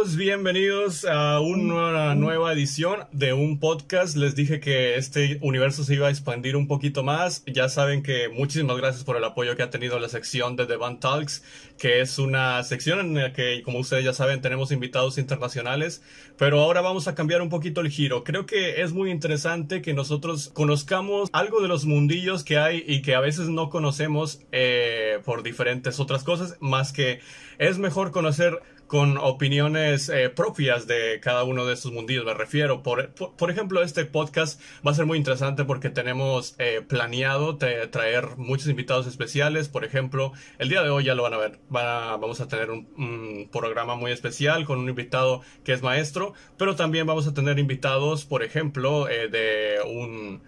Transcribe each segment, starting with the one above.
Bienvenidos a una nueva edición de un podcast. Les dije que este universo se iba a expandir un poquito más. Ya saben que muchísimas gracias por el apoyo que ha tenido la sección de The Band Talks, que es una sección en la que, como ustedes ya saben, tenemos invitados internacionales. Pero ahora vamos a cambiar un poquito el giro. Creo que es muy interesante que nosotros conozcamos algo de los mundillos que hay y que a veces no conocemos eh, por diferentes otras cosas, más que es mejor conocer con opiniones eh, propias de cada uno de estos mundillos, me refiero. Por, por, ejemplo, este podcast va a ser muy interesante porque tenemos eh, planeado traer muchos invitados especiales. Por ejemplo, el día de hoy ya lo van a ver. vamos a tener un, programa muy especial con un invitado que es maestro, pero también vamos a tener invitados, por ejemplo, eh, de un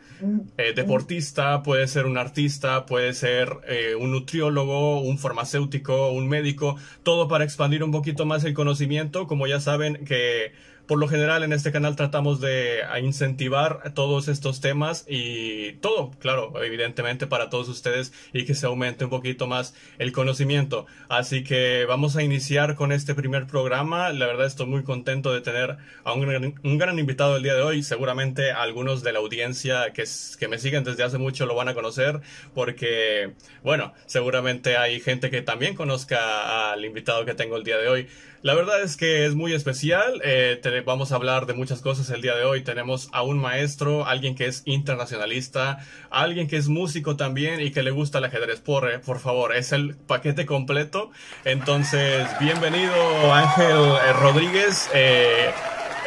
deportista, puede ser un artista, puede ser un nutriólogo, un farmacéutico, un médico, todo para expandir un poquito más más el conocimiento. Como ya saben que por lo general en este canal tratamos de incentivar todos estos temas y todo, claro, evidentemente para todos ustedes y que se aumente un poquito más el conocimiento. Así que vamos a iniciar con este primer programa. La verdad estoy muy contento de tener a un gran, invitado el día de hoy. Seguramente algunos de la audiencia que, que me siguen desde hace mucho lo van a conocer porque, bueno, seguramente hay gente que también conozca al invitado que tengo el día de hoy. La verdad es que es muy especial. Eh, vamos a hablar de muchas cosas el día de hoy. Tenemos a un maestro, alguien que es internacionalista, alguien que es músico también y que le gusta el ajedrez. Por, eh, por favor, es el paquete completo. Entonces, bienvenido Ángel eh, Rodríguez.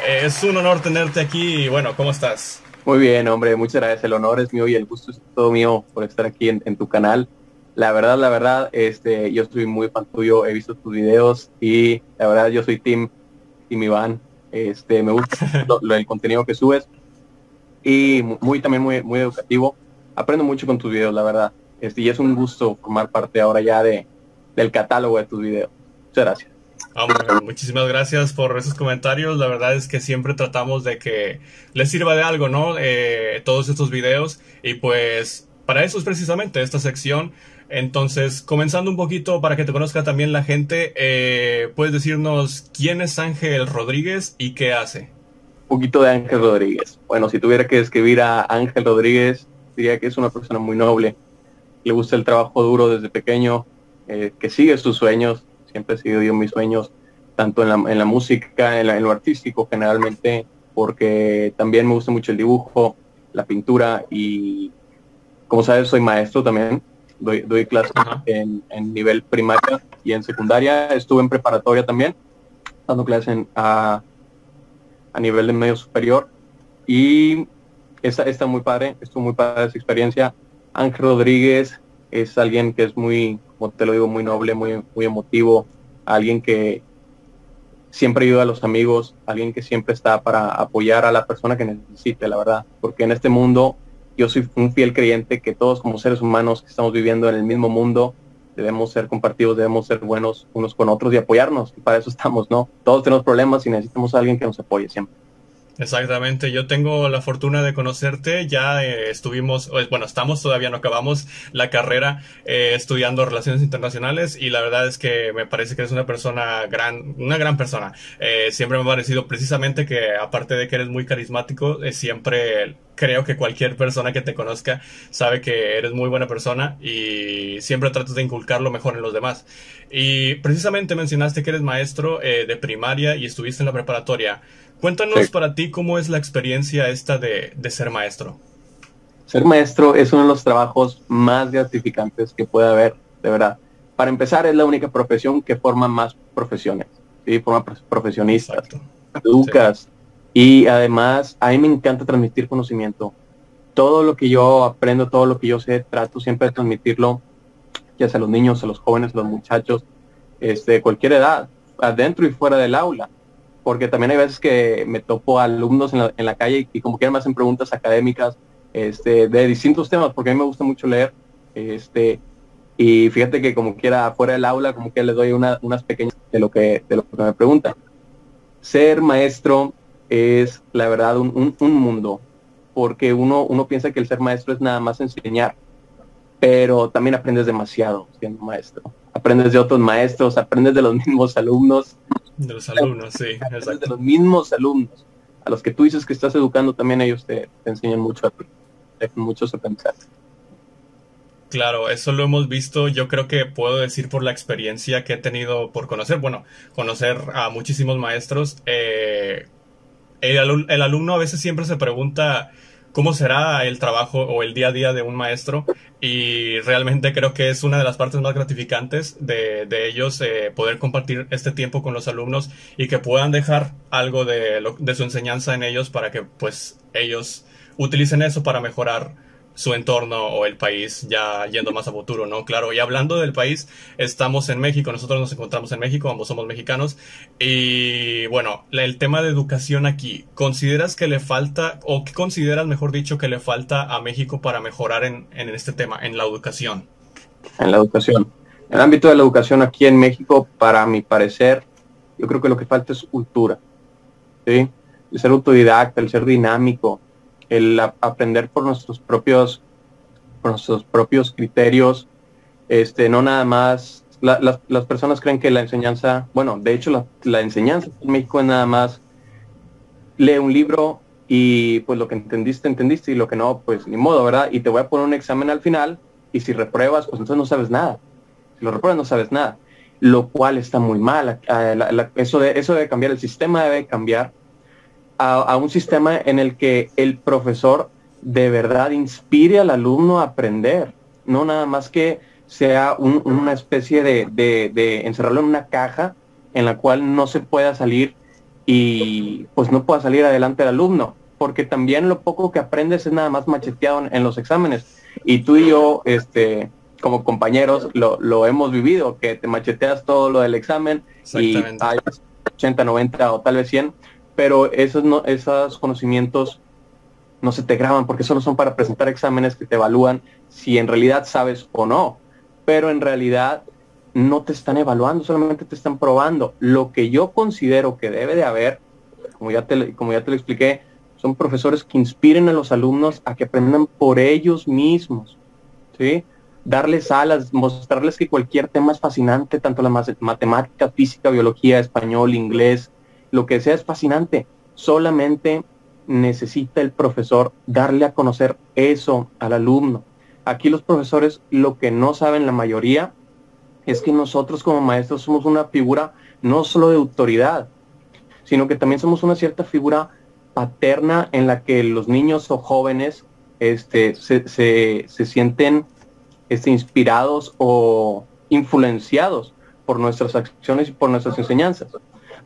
es un honor tenerte aquí. Bueno, ¿cómo estás? Muy bien, hombre, muchas gracias. El honor es mío y el gusto es todo mío por estar aquí en tu canal la verdad, la verdad, este, yo soy muy fan tuyo, he visto tus videos y la verdad yo soy Team, Team Iván. Este, me gusta lo, el contenido que subes y muy también muy, muy educativo. Aprendo mucho con tus videos, la verdad. Este, y es un gusto formar parte ahora ya de, del catálogo de tus videos. Muchas gracias. muchísimas gracias por esos comentarios. La verdad es que siempre tratamos de que les sirva de algo, ¿no? Eh, todos estos videos. Y pues para eso es precisamente esta sección entonces, comenzando un poquito para que te conozca también la gente, eh, ¿puedes decirnos quién es Ángel Rodríguez y qué hace? Un poquito de Ángel Rodríguez. Bueno, si tuviera que describir a Ángel Rodríguez, diría que es una persona muy noble, le gusta el trabajo duro desde pequeño, eh, que sigue sus sueños, siempre he seguido yo mis sueños, tanto en la, en la música, en, en, lo artístico generalmente, porque también me gusta mucho el dibujo, la pintura y, como sabes, soy maestro también doy, doy clases en, nivel primaria y en secundaria. Estuve en preparatoria también, dando clases a, a nivel de medio superior. Y está, está muy padre, estuvo muy padre esa experiencia. Ángel Rodríguez es alguien que es muy, como te lo digo, muy noble, muy, muy emotivo, alguien que siempre ayuda a los amigos, alguien que siempre está para apoyar a la persona que necesite, la verdad, porque en este mundo yo soy un fiel creyente que todos como seres humanos que estamos viviendo en el mismo mundo debemos ser compartidos, debemos ser buenos unos con otros y apoyarnos. Y para eso estamos, ¿no? Todos tenemos problemas y necesitamos a alguien que nos apoye siempre. Exactamente, yo tengo la fortuna de conocerte, ya eh, estuvimos, bueno, estamos todavía no acabamos la carrera eh, estudiando relaciones internacionales y la verdad es que me parece que eres una persona gran, una gran persona. Eh, siempre me ha parecido precisamente que aparte de que eres muy carismático, siempre creo que cualquier persona que te conozca sabe que eres muy buena persona y siempre tratas de inculcar lo mejor en los demás. Y precisamente mencionaste que eres maestro de primaria y estuviste en la preparatoria. Cuéntanos para ti cómo es la experiencia esta de, ser maestro. Ser maestro es uno de los trabajos más gratificantes que puede haber, de verdad. Para empezar, es la única profesión que forma más profesiones, ¿sí? forma profesionistas, educas. Y además, a mí me encanta transmitir conocimiento. Todo lo que yo aprendo, todo lo que yo sé, trato siempre de transmitirlo, ya sea a los niños, a los jóvenes, a los muchachos, este, de cualquier edad, adentro y fuera del aula porque también hay veces que me topo alumnos en la, en la calle y, como quieran me hacen preguntas académicas este, de distintos temas, porque a mí me gusta mucho leer. Este, y fíjate que como quiera fuera del aula, como que les doy unas pequeñas de lo que de lo que me preguntan. Ser maestro es la verdad un, un, mundo, porque uno, uno piensa que el ser maestro es nada más enseñar, pero también aprendes demasiado siendo maestro. Aprendes de otros maestros, aprendes de los mismos alumnos De los alumnos, sí. Exacto. De los mismos alumnos, a los que tú dices que estás educando, también ellos te, enseñan mucho a ti, muchos aprendizajes. Claro, eso lo hemos visto, yo creo que puedo decir por la experiencia que he tenido por conocer, bueno, conocer a muchísimos maestros. Eh, el, el, alumno a veces siempre se pregunta cómo será el trabajo o el día a día de un maestro. Y realmente creo que es una de las partes más gratificantes de, de ellos eh, poder compartir este tiempo con los alumnos y que puedan dejar algo de, de su enseñanza en ellos para que pues ellos utilicen eso para mejorar su entorno o el país ya yendo más a futuro, ¿no? Claro, y hablando del país, estamos en México, nosotros nos encontramos en México, ambos somos mexicanos, y bueno, el tema de educación aquí, ¿consideras que le falta, o qué consideras, mejor dicho, que le falta a México para mejorar en, en este tema, en la educación? En la educación. En el ámbito de la educación aquí en México, para mi parecer, yo creo que lo que falta es cultura, ¿sí? El ser autodidacta, el ser dinámico, el aprender por nuestros propios, por nuestros propios criterios, este, no nada más, las personas creen que la enseñanza, bueno, de hecho la, enseñanza en México es nada más, lee un libro y pues lo que entendiste, entendiste y lo que no, pues ni modo, ¿verdad? Y te voy a poner un examen al final y si repruebas, pues entonces no sabes nada. Si lo repruebas no sabes nada, lo cual está muy mal. eso, de, eso debe cambiar, el sistema debe cambiar a, un sistema en el que el profesor de verdad inspire al alumno a aprender, no nada más que sea una especie de, encerrarlo en una caja en la cual no se pueda salir y pues no pueda salir adelante el alumno, porque también lo poco que aprendes es nada más macheteado en, los exámenes. Y tú y yo, este, como compañeros, lo, hemos vivido, que te macheteas todo lo del examen y hay 80, 90 o tal vez 100, pero esos, no, esos conocimientos no se te graban porque solo son para presentar exámenes que te evalúan si en realidad sabes o no. Pero en realidad no te están evaluando, solamente te están probando. Lo que yo considero que debe de haber, como ya te, como ya te lo expliqué, son profesores que inspiren a los alumnos a que aprendan por ellos mismos. ¿sí? Darles alas, mostrarles que cualquier tema es fascinante, tanto la matemática, física, biología, español, inglés, lo que sea es fascinante. Solamente necesita el profesor darle a conocer eso al alumno. Aquí los profesores lo que no saben la mayoría es que nosotros como maestros somos una figura no solo de autoridad, sino que también somos una cierta figura paterna en la que los niños o jóvenes este, se, sienten este, inspirados o influenciados por nuestras acciones y por nuestras enseñanzas.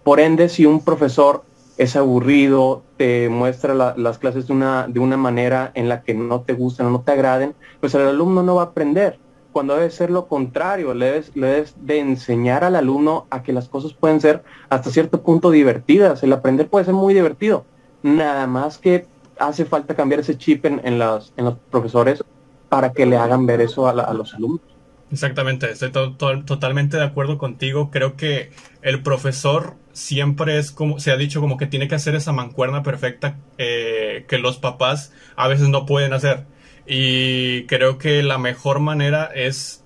Por ende, si un profesor es aburrido, te muestra las clases de una, de una manera en la que no te gustan o no te agraden, pues el alumno no va a aprender. Cuando debe ser lo contrario, le debes, debes de enseñar al alumno a que las cosas pueden ser hasta cierto punto divertidas. El aprender puede ser muy divertido. Nada más que hace falta cambiar ese chip en, en, los profesores para que le hagan ver eso a los alumnos. Exactamente, estoy totalmente de acuerdo contigo. Creo que el profesor siempre es como, se ha dicho como que tiene que hacer esa mancuerna perfecta eh, que los papás a veces no pueden hacer. Y creo que la mejor manera es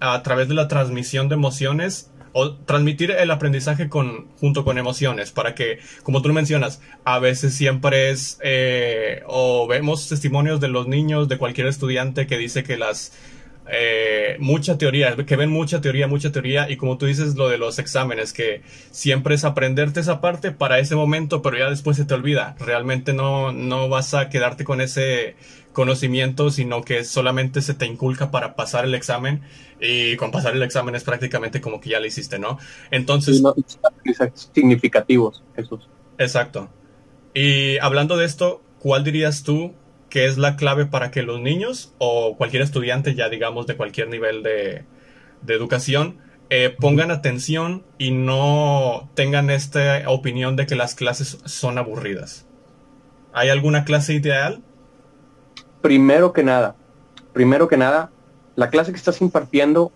a, través de la transmisión de emociones o transmitir el aprendizaje con, junto con emociones para que, como tú mencionas, a veces siempre es, eh, o vemos testimonios de los niños, de cualquier estudiante que dice que las eh, mucha teoría, que ven mucha teoría, mucha teoría, y como tú dices, lo de los exámenes, que siempre es aprenderte esa parte para ese momento, pero ya después se te olvida. Realmente no, no vas a quedarte con ese conocimiento, sino que solamente se te inculca para pasar el examen, y con pasar el examen es prácticamente como que ya lo hiciste, ¿no? Entonces... significativos, Jesús. Exacto. Y hablando de esto, ¿cuál dirías tú que es la clave para que los niños o cualquier estudiante, ya digamos de cualquier nivel de, educación, eh, pongan atención y no tengan esta opinión de que las clases son aburridas. ¿Hay alguna clase ideal? Primero que nada, primero que nada, la clase que estás impartiendo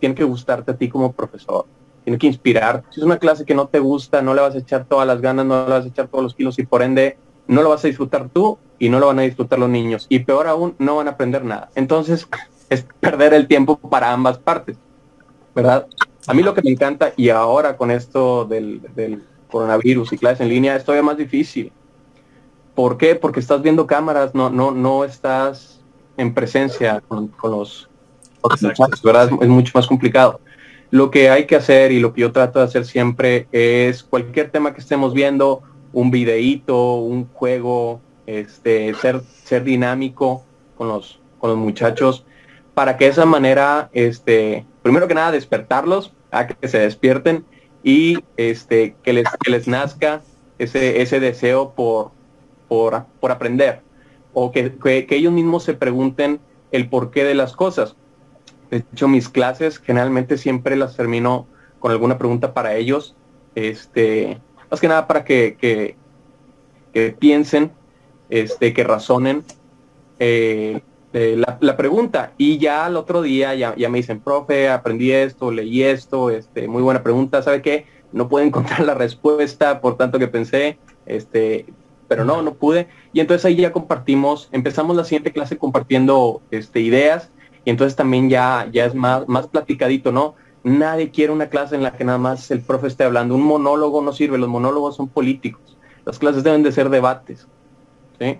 tiene que gustarte a ti como profesor, tiene que inspirar. Si es una clase que no te gusta, no le vas a echar todas las ganas, no le vas a echar todos los kilos y por ende no lo vas a disfrutar tú y no lo van a disfrutar los niños. Y peor aún, no van a aprender nada. Entonces, es perder el tiempo para ambas partes, ¿verdad? A mí lo que me encanta, y ahora con esto del, del coronavirus y clases en línea, es todavía más difícil. ¿Por qué? Porque estás viendo cámaras, no, no, no estás en presencia con, los, muchachos, ¿verdad? Es mucho más complicado. Lo que hay que hacer y lo que yo trato de hacer siempre es cualquier tema que estemos viendo, un videíto, un juego, este, ser, ser dinámico con los, con los muchachos, para que de esa manera, este, primero que nada, despertarlos, a que se despierten y este, que, les, que les nazca ese, ese deseo por, por, por aprender o que, que, ellos mismos se pregunten el porqué de las cosas. De hecho, mis clases generalmente siempre las termino con alguna pregunta para ellos, este, más que nada para que, que, piensen, este, que razonen eh, la, pregunta. Y ya al otro día ya, ya, me dicen, profe, aprendí esto, leí esto, este, muy buena pregunta, ¿sabe qué? No puedo encontrar la respuesta por tanto que pensé, este, pero no, no pude. Y entonces ahí ya compartimos, empezamos la siguiente clase compartiendo este, ideas y entonces también ya, ya es más, más platicadito, ¿no? Nadie quiere una clase en la que nada más el profe esté hablando. Un monólogo no sirve, los monólogos son políticos. Las clases deben de ser debates. ¿sí?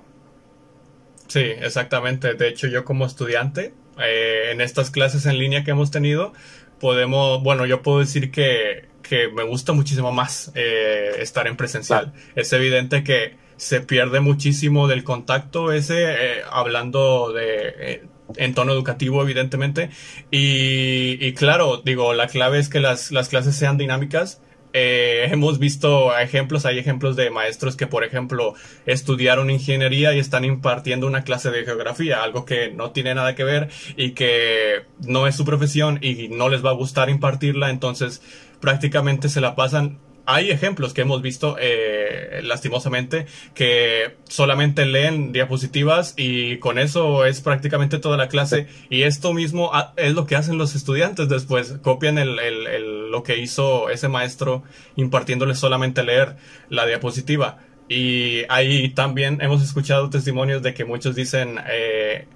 Sí, exactamente. De hecho, yo como estudiante, eh, en estas clases en línea que hemos tenido, podemos, bueno, yo puedo decir que, que me gusta muchísimo más eh, estar en presencial. Es evidente que se pierde muchísimo del contacto ese, eh, hablando de en tono educativo, evidentemente. Y, y, claro, digo, la clave es que las, las clases sean dinámicas eh, hemos visto ejemplos, hay ejemplos de maestros que, por ejemplo, estudiaron ingeniería y están impartiendo una clase de geografía, algo que no tiene nada que ver y que no es su profesión y no les va a gustar impartirla, entonces prácticamente se la pasan hay ejemplos que hemos visto eh, lastimosamente que solamente leen diapositivas y con eso es prácticamente toda la clase. Y esto mismo es lo que hacen los estudiantes después. Copian el, lo que hizo ese maestro impartiéndoles solamente leer la diapositiva. Y ahí también hemos escuchado testimonios de que muchos dicen eh,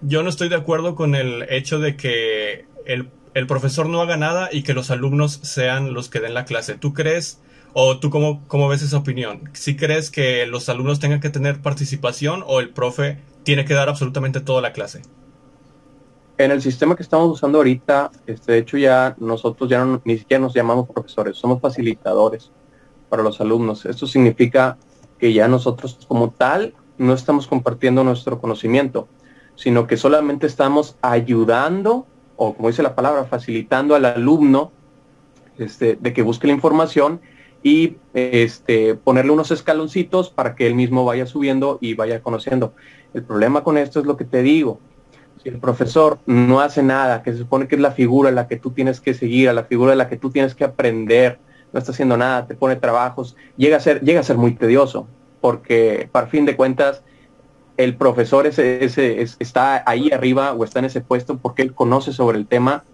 yo no estoy de acuerdo con el hecho de que el el profesor no haga nada y que los alumnos sean los que den la clase. ¿Tú crees o tú cómo, cómo ves esa opinión? ¿Sí crees que los alumnos tengan que tener participación o el profe tiene que dar absolutamente toda la clase? En el sistema que estamos usando ahorita, este, de hecho ya nosotros ya no, ni siquiera nos llamamos profesores, somos facilitadores para los alumnos. Esto significa que ya nosotros como tal no estamos compartiendo nuestro conocimiento, sino que solamente estamos ayudando o como dice la palabra, facilitando al alumno este, de que busque la información y este, ponerle unos escaloncitos para que él mismo vaya subiendo y vaya conociendo. El problema con esto es lo que te digo. Si el profesor no hace nada, que se supone que es la figura a la que tú tienes que seguir, a la figura a la que tú tienes que aprender, no está haciendo nada, te pone trabajos, llega a ser, llega a ser muy tedioso, porque para fin de cuentas el profesor ese, ese, está ahí arriba o está en ese puesto porque él conoce sobre el tema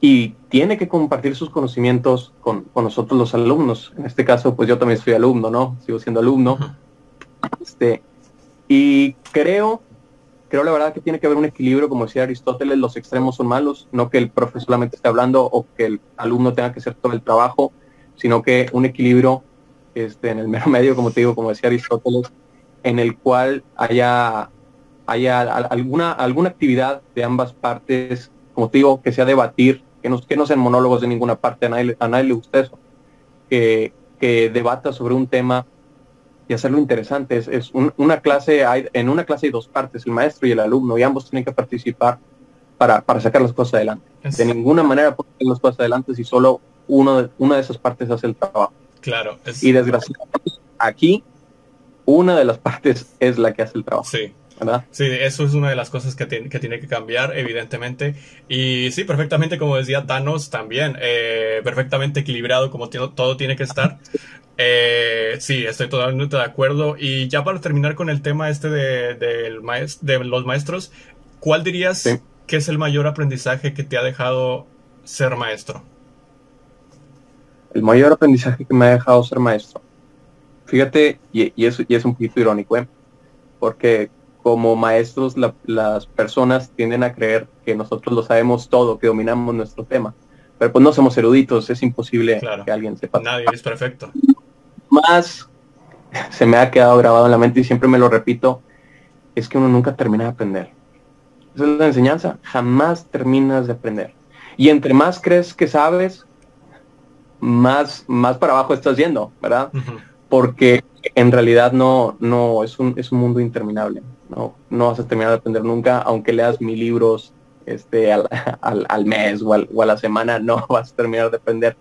y tiene que compartir sus conocimientos con, nosotros los alumnos. En este caso, pues yo también soy alumno, ¿no? Sigo siendo alumno. Este, y creo, creo la verdad que tiene que haber un equilibrio, como decía Aristóteles, los extremos son malos, no que el profesor solamente esté hablando o que el alumno tenga que hacer todo el trabajo, sino que un equilibrio este, en el mero medio, como te digo, como decía Aristóteles, en el cual haya, haya alguna, alguna actividad de ambas partes, como te digo, que sea debatir, que no, que no sean monólogos de ninguna parte, a nadie, a nadie le gusta eso, que, que debata sobre un tema y hacerlo interesante. Es, es una clase, hay, en una clase hay dos partes, el maestro y el alumno, y ambos tienen que participar para, para sacar las cosas adelante. De ninguna manera pueden sacar las cosas adelante si solo uno de, una de esas partes hace el trabajo. Claro. Y desgraciadamente aquí una de las partes es la que hace el trabajo. Sí. ¿verdad? Sí, eso es una de las cosas que tiene que, tiene que cambiar, evidentemente. Y sí, perfectamente, como decía Thanos, también, eh, perfectamente equilibrado, como todo tiene que estar. Eh, sí, estoy totalmente de acuerdo. Y ya para terminar con el tema este de, de los maestros, ¿cuál dirías que es el mayor aprendizaje que te ha dejado ser maestro? El mayor aprendizaje que me ha dejado ser maestro Fíjate, y, y, es, y es un poquito irónico, ¿eh? porque como maestros las personas tienden a creer que nosotros lo sabemos todo, que dominamos nuestro tema. pero pues no somos eruditos, es imposible que alguien sepa. Nadie es perfecto. Más se me ha quedado grabado en la mente y siempre me lo repito, es que uno nunca termina de aprender. Esa es la enseñanza, jamás terminas de aprender. Y entre más crees que sabes, más, más para abajo estás yendo, ¿verdad? Porque en realidad no, no, es un, es un mundo interminable. No, no vas a terminar de aprender nunca, aunque leas mil libros este, al, al, mes o, o a la semana, no vas a terminar de aprender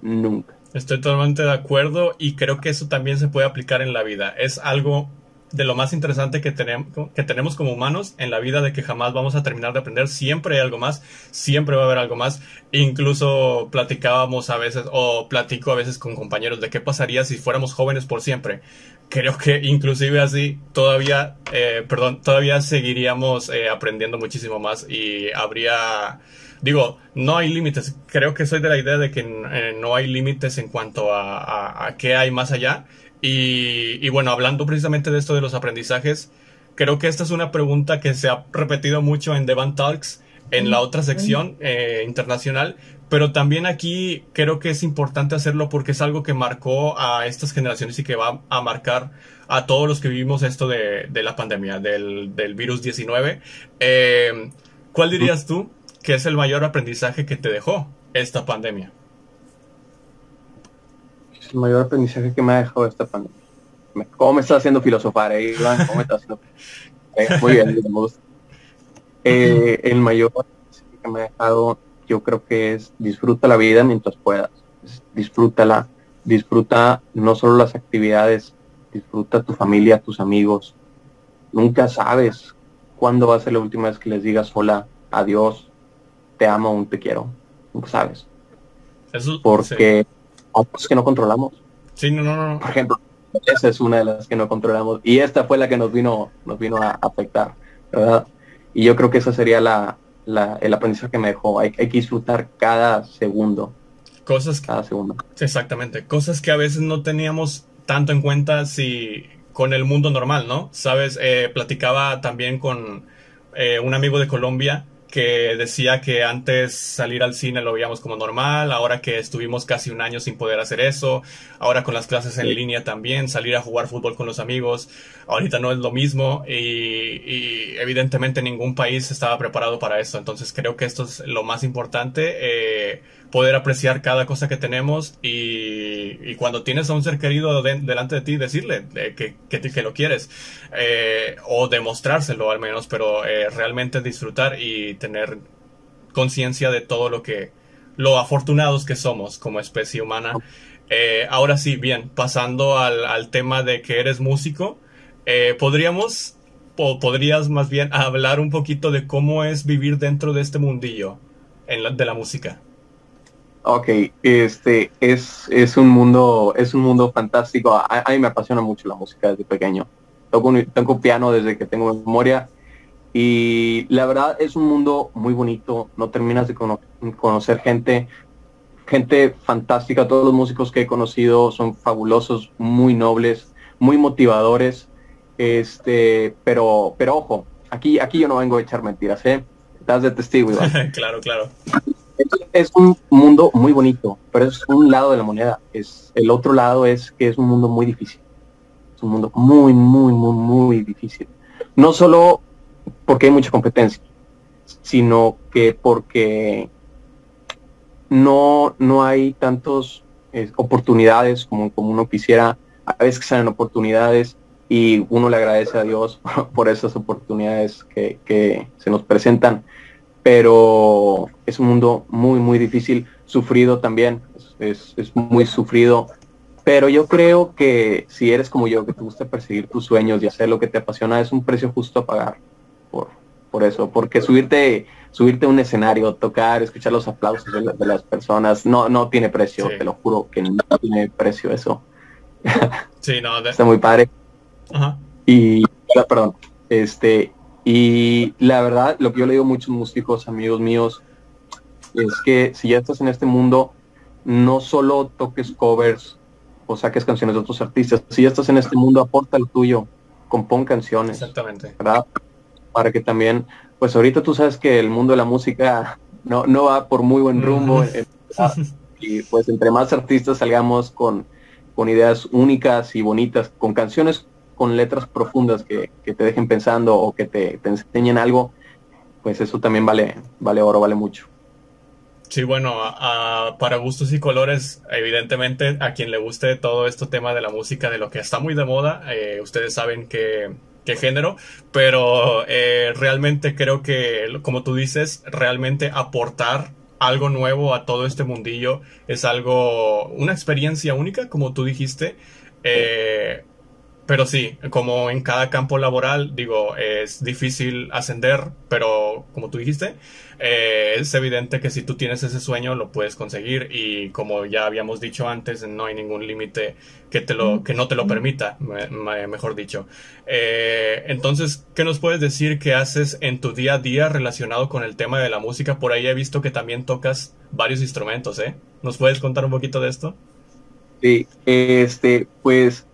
nunca. Estoy totalmente de acuerdo y creo que eso también se puede aplicar en la vida. Es algo de lo más interesante que tenemos, que tenemos como humanos en la vida de que jamás vamos a terminar de aprender. Siempre hay algo más, siempre va a haber algo más. Incluso platicábamos a veces, o platico a veces con compañeros de qué pasaría si fuéramos jóvenes por siempre. Creo que inclusive así todavía, eh, perdón, todavía seguiríamos eh, aprendiendo muchísimo más y habría digo, no hay límites. Creo que soy de la idea de que eh, no hay límites en cuanto a, qué hay más allá. Y, bueno, hablando precisamente de esto de los aprendizajes, creo que esta es una pregunta que se ha repetido mucho en The Talks, en la otra sección eh, internacional, pero también aquí creo que es importante hacerlo porque es algo que marcó a estas generaciones y que va a marcar a todos los que vivimos esto de, la pandemia, del, virus 19. Eh, ¿Cuál dirías tú ¿Qué es el mayor aprendizaje que te dejó esta pandemia? El mayor aprendizaje que me ha dejado esta pandemia. ¿Cómo me estás haciendo filosofar, eh, Iván? ¿Cómo me estás haciendo? Eh, muy bien, me gusta. Eh, el mayor aprendizaje que me ha dejado, yo creo que es disfruta la vida mientras puedas. Disfrútala. Disfruta no solo las actividades, disfruta tu familia, tus amigos. Nunca sabes cuándo va a ser la última vez que les digas hola, adiós, te amo, un te quiero, sabes. Porque hay que no controlamos. Sí, no, no, no. Por ejemplo, esa es una de las que no controlamos y esta fue la que nos vino, nos vino a afectar, ¿verdad? Y yo creo que esa sería la, el aprendizaje que me dejó. Hay, hay, que disfrutar cada segundo. Cosas cada segundo. Exactamente. Cosas que a veces no teníamos tanto en cuenta si con el mundo normal, ¿no? Sabes, eh, platicaba también con eh, un amigo de Colombia que decía que antes salir al cine lo veíamos como normal, ahora que estuvimos casi un año sin poder hacer eso, ahora con las clases en línea también, salir a jugar fútbol con los amigos, ahorita no es lo mismo y, evidentemente ningún país estaba preparado para eso, entonces creo que esto es lo más importante. Eh, poder apreciar cada cosa que tenemos y, cuando tienes a un ser querido delante de ti, decirle que, que, lo quieres eh, o demostrárselo al menos, pero eh, realmente disfrutar y tener conciencia de todo lo que, lo afortunados que somos como especie humana. Eh, ahora sí, bien, pasando al, tema de que eres músico, podríamos o podrías más bien hablar un poquito de cómo es vivir dentro de este mundillo en de la música. Ok, este es, es un mundo, es un mundo fantástico. A, mí me apasiona mucho la música desde pequeño. Toco, toco piano desde que tengo memoria y la verdad es un mundo muy bonito. No terminas de conocer gente, gente fantástica. Todos los músicos que he conocido son fabulosos, muy nobles, muy motivadores. Este, pero, pero ojo, aquí, aquí yo no vengo a echar mentiras, ¿eh? Estás de testigo, claro, claro es un mundo muy bonito, pero es un lado de la moneda. Es, el otro lado es que es un mundo muy difícil. Es un mundo muy, muy, muy, muy difícil. No solo porque hay mucha competencia, sino que porque no, no hay tantas eh, oportunidades como, como uno quisiera. A veces salen oportunidades y uno le agradece a Dios por esas oportunidades que, que se nos presentan pero es un mundo muy, muy difícil, sufrido también, es, muy sufrido, pero yo creo que si eres como yo, que te gusta perseguir tus sueños y hacer lo que te apasiona, es un precio justo a pagar por, por eso, porque subirte, subirte a un escenario, tocar, escuchar los aplausos de, las personas, no, no tiene precio, te lo juro que no tiene precio eso. Sí, no, está muy padre. Ajá. Y, perdón, este, y la verdad, lo que yo le digo a muchos músicos, amigos míos, es que si ya estás en este mundo, no solo toques covers o saques canciones de otros artistas, si ya estás en este mundo, aporta el tuyo, compón canciones. Exactamente. ¿verdad? Para que también, pues ahorita tú sabes que el mundo de la música no, no va por muy buen rumbo en, y pues entre más artistas salgamos con, con ideas únicas y bonitas, con canciones con letras profundas que, que te dejen pensando o que te, te, enseñen algo, pues eso también vale, vale oro, vale mucho. Sí, bueno, para gustos y colores, evidentemente a quien le guste todo este tema de la música, de lo que está muy de moda, eh, ustedes saben que qué género, pero eh, realmente creo que, como tú dices, realmente aportar algo nuevo a todo este mundillo es algo, una experiencia única, como tú dijiste. Eh, pero sí, como en cada campo laboral, digo, es difícil ascender, pero como tú dijiste, eh, es evidente que si tú tienes ese sueño lo puedes conseguir y como ya habíamos dicho antes, no hay ningún límite que, te lo, que no te lo permita, mejor dicho. Eh, entonces, ¿qué nos puedes decir que haces en tu día a día relacionado con el tema de la música? Por ahí he visto que también tocas varios instrumentos, ¿eh? ¿Nos puedes contar un poquito de esto? Sí, este, pues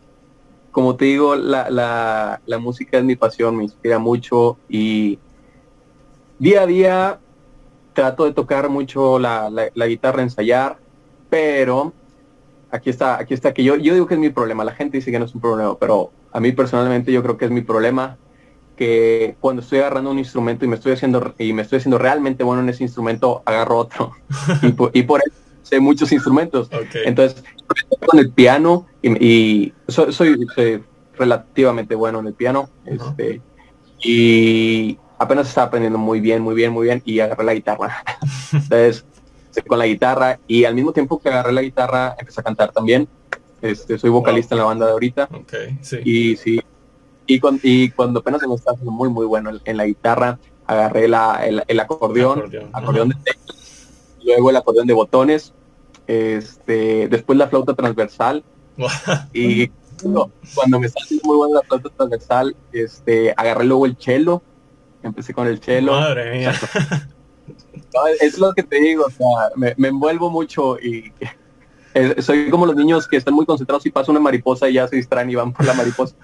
como te digo, la, la, la, música es mi pasión, me inspira mucho y día a día trato de tocar mucho la, la, guitarra, ensayar, pero aquí está, aquí está que yo, yo digo que es mi problema, la gente dice que no es un problema, pero a mí personalmente yo creo que es mi problema que cuando estoy agarrando un instrumento y me estoy haciendo y me estoy haciendo realmente bueno en ese instrumento, agarro otro. y, por, y por eso sé muchos instrumentos. Entonces, con el piano y, soy, relativamente bueno en el piano. este, y apenas estaba aprendiendo muy bien, muy bien, muy bien y agarré la guitarra. Entonces, con la guitarra y al mismo tiempo que agarré la guitarra empecé a cantar también. Este, soy vocalista en la banda de ahorita. Y sí. Y, y cuando apenas me estaba muy, muy bueno en, la guitarra, agarré la, el, acordeón, acordeón, de luego el acordeón de botones, este, después la flauta transversal. y cuando me haciendo muy buena la flauta transversal, este, agarré luego el cello, empecé con el cello. Madre mía. es lo que te digo, o sea, me, envuelvo mucho y soy como los niños que están muy concentrados y pasa una mariposa y ya se distraen y van por la mariposa.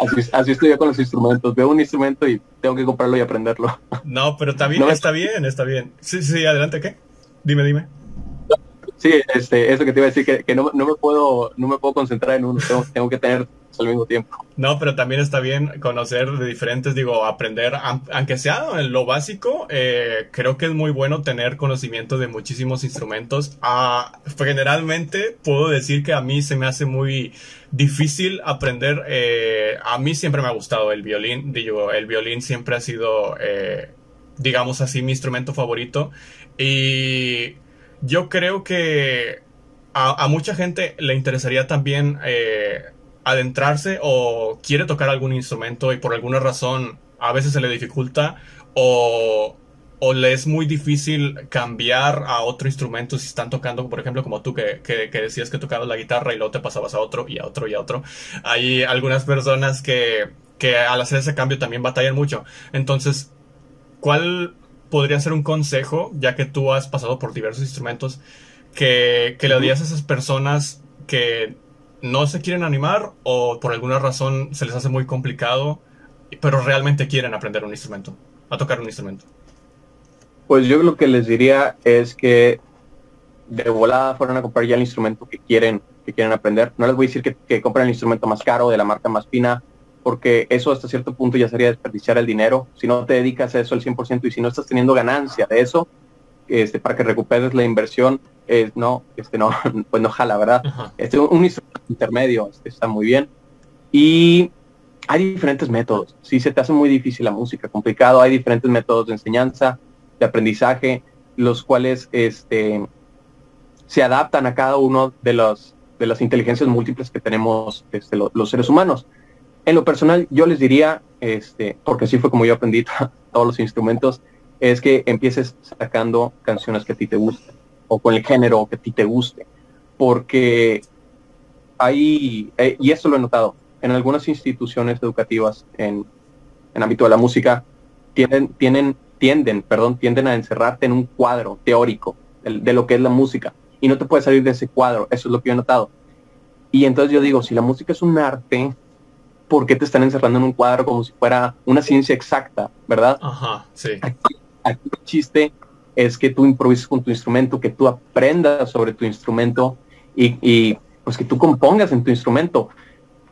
Así, así, estoy yo con los instrumentos. Veo un instrumento y tengo que comprarlo y aprenderlo. No, pero también está bien, está bien. Sí, sí, adelante, ¿qué? Dime, dime. Sí, este, eso que te iba a decir, que, no, me puedo, no me puedo concentrar en uno, tengo, que tener al mismo tiempo. No, pero también está bien conocer de diferentes, digo, aprender, aunque sea lo básico, eh, creo que es muy bueno tener conocimiento de muchísimos instrumentos. Ah, generalmente puedo decir que a mí se me hace muy difícil aprender, eh, a mí siempre me ha gustado el violín, digo, el violín siempre ha sido, eh, digamos así, mi instrumento favorito y yo creo que a, mucha gente le interesaría también eh, adentrarse o quiere tocar algún instrumento y por alguna razón a veces se le dificulta o, o le es muy difícil cambiar a otro instrumento si están tocando, por ejemplo, como tú que, que, que, decías que tocabas la guitarra y luego te pasabas a otro y a otro y a otro. Hay algunas personas que, que al hacer ese cambio también batallan mucho. Entonces, ¿cuál podría ser un consejo, ya que tú has pasado por diversos instrumentos, que, que le dirías a esas personas que no se quieren animar o por alguna razón se les hace muy complicado, pero realmente quieren aprender un instrumento, a tocar un instrumento? Pues yo lo que les diría es que de volada fueran a comprar ya el instrumento que quieren, que quieren aprender. No les voy a decir que, que compren el instrumento más caro, de la marca más fina, porque eso hasta cierto punto ya sería desperdiciar el dinero. Si no te dedicas a eso al 100% y si no estás teniendo ganancia de eso, este, para que recuperes la inversión, eh, no, este, no, pues no jala, ¿verdad? Este, un instrumento intermedio este, está muy bien. Y hay diferentes métodos. Si se te hace muy difícil la música, complicado, hay diferentes métodos de enseñanza, de aprendizaje, los cuales este, se adaptan a cada uno de, los, de las inteligencias múltiples que tenemos este, los seres humanos. En lo personal, yo les diría, este, porque así fue como yo aprendí todos los instrumentos, es que empieces sacando canciones que a ti te gusten, o con el género que a ti te guste, porque hay, eh, y esto lo he notado, en algunas instituciones educativas en, en ámbito de la música, tienden, tienen, tienden, perdón, tienden a encerrarte en un cuadro teórico de, de lo que es la música, y no te puedes salir de ese cuadro, eso es lo que yo he notado. Y entonces yo digo, si la música es un arte, por qué te están encerrando en un cuadro como si fuera una ciencia exacta, ¿verdad? Ajá, sí. Aquí, el chiste es que tú improvises con tu instrumento, que tú aprendas sobre tu instrumento y, pues que tú compongas en tu instrumento.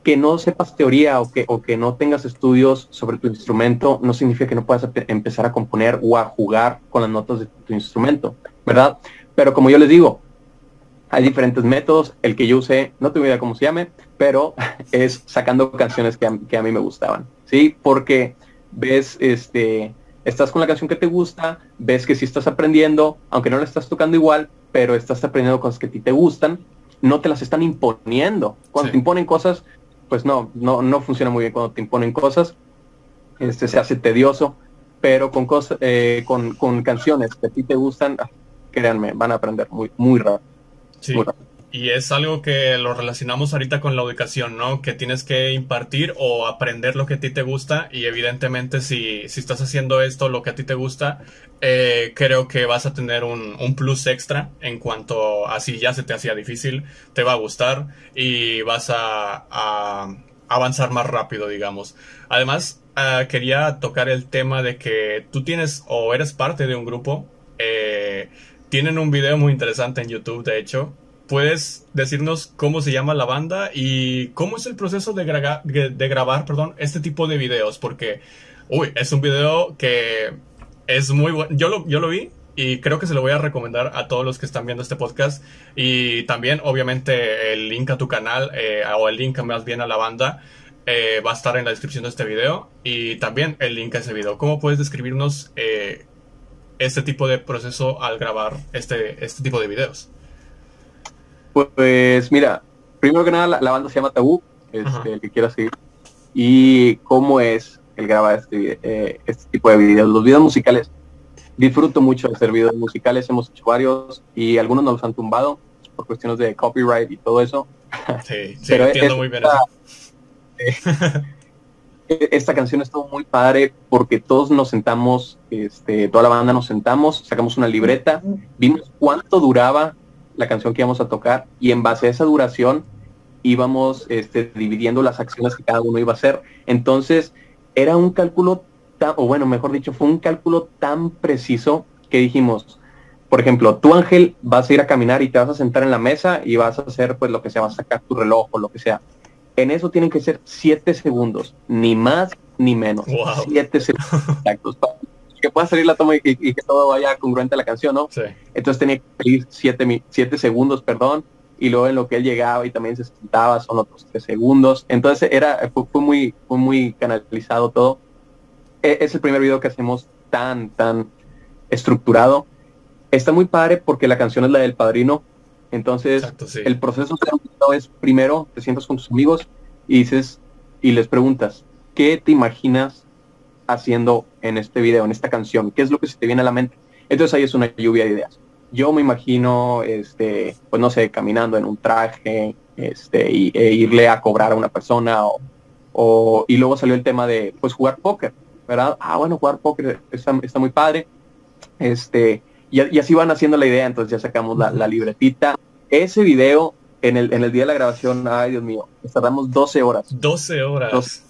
Que no sepas teoría o que, o que no tengas estudios sobre tu instrumento no significa que no puedas empezar a componer o a jugar con las notas de tu instrumento, ¿verdad? Pero como yo les digo, hay diferentes métodos. El que yo usé, no tengo idea cómo se llame, pero es sacando canciones que a, que a mí me gustaban, ¿sí? Porque ves, este, estás con la canción que te gusta, ves que sí estás aprendiendo, aunque no la estás tocando igual, pero estás aprendiendo cosas que a ti te gustan, no te las están imponiendo. Cuando te imponen cosas, pues no, no, no funciona muy bien cuando te imponen cosas, este se hace tedioso, pero con cosas, eh, con, con, canciones que a ti te gustan, créanme, van a aprender muy, muy rápido. Sí. Y es algo que lo relacionamos ahorita con la educación, ¿no? Que tienes que impartir o aprender lo que a ti te gusta y evidentemente si, si estás haciendo esto, lo que a ti te gusta, eh, creo que vas a tener un, un, plus extra en cuanto a si ya se te hacía difícil, te va a gustar y vas a, a avanzar más rápido, digamos. Además, uh, quería tocar el tema de que tú tienes o eres parte de un grupo. Eh, tienen un video muy interesante en YouTube, de hecho, ¿Puedes decirnos cómo se llama la banda y cómo es el proceso de, gra de grabar perdón, este tipo de videos? Porque, uy, es un video que es muy bueno. Yo lo, yo lo vi y creo que se lo voy a recomendar a todos los que están viendo este podcast. Y también, obviamente, el link a tu canal eh, o el link más bien a la banda eh, va a estar en la descripción de este video y también el link a ese video. ¿Cómo puedes describirnos eh, este tipo de proceso al grabar este, este tipo de videos? Pues mira, primero que nada la, banda se llama Tabú, este, el que quiera seguir. Y cómo es el grabar este, eh, este tipo de videos. Los videos musicales, disfruto mucho de hacer videos musicales, hemos hecho varios y algunos nos los han tumbado por cuestiones de copyright y todo eso. Sí, sí, entiendo muy bien esta, esta canción estuvo muy padre porque todos nos sentamos, este, toda la banda nos sentamos, sacamos una libreta, vimos cuánto duraba la canción que íbamos a tocar y en base a esa duración íbamos este, dividiendo las acciones que cada uno iba a hacer. Entonces era un cálculo, tan, o bueno, mejor dicho, fue un cálculo tan preciso que dijimos, por ejemplo, tú Ángel vas a ir a caminar y te vas a sentar en la mesa y vas a hacer pues lo que sea, vas a sacar tu reloj o lo que sea. En eso tienen que ser siete segundos, ni más ni menos. Siete segundos exactos que pueda salir la toma y, que todo vaya congruente a la canción, ¿no? Sí. Entonces tenía que salir siete, siete segundos, perdón, y luego en lo que él llegaba y también se sentaba son otros tres segundos. Entonces era, fue, muy, fue muy canalizado todo. E, es el primer video que hacemos tan, tan estructurado. Está muy padre porque la canción es la del padrino. Entonces, el proceso es primero te sientas con tus amigos y dices y les preguntas, ¿qué te imaginas haciendo en este video, en esta canción? ¿Qué es lo que se te viene a la mente? Entonces ahí es una lluvia de ideas. Yo me imagino, este, pues no sé, caminando en un traje, este, y, e irle a cobrar a una persona, o, y luego salió el tema de, pues jugar póker, ¿verdad? Ah, bueno, jugar póker está, está muy padre. Este, y, así van haciendo la idea, entonces ya sacamos la, libretita. Ese video, en el, en el día de la grabación, ay Dios mío, tardamos 12 horas. 12 horas.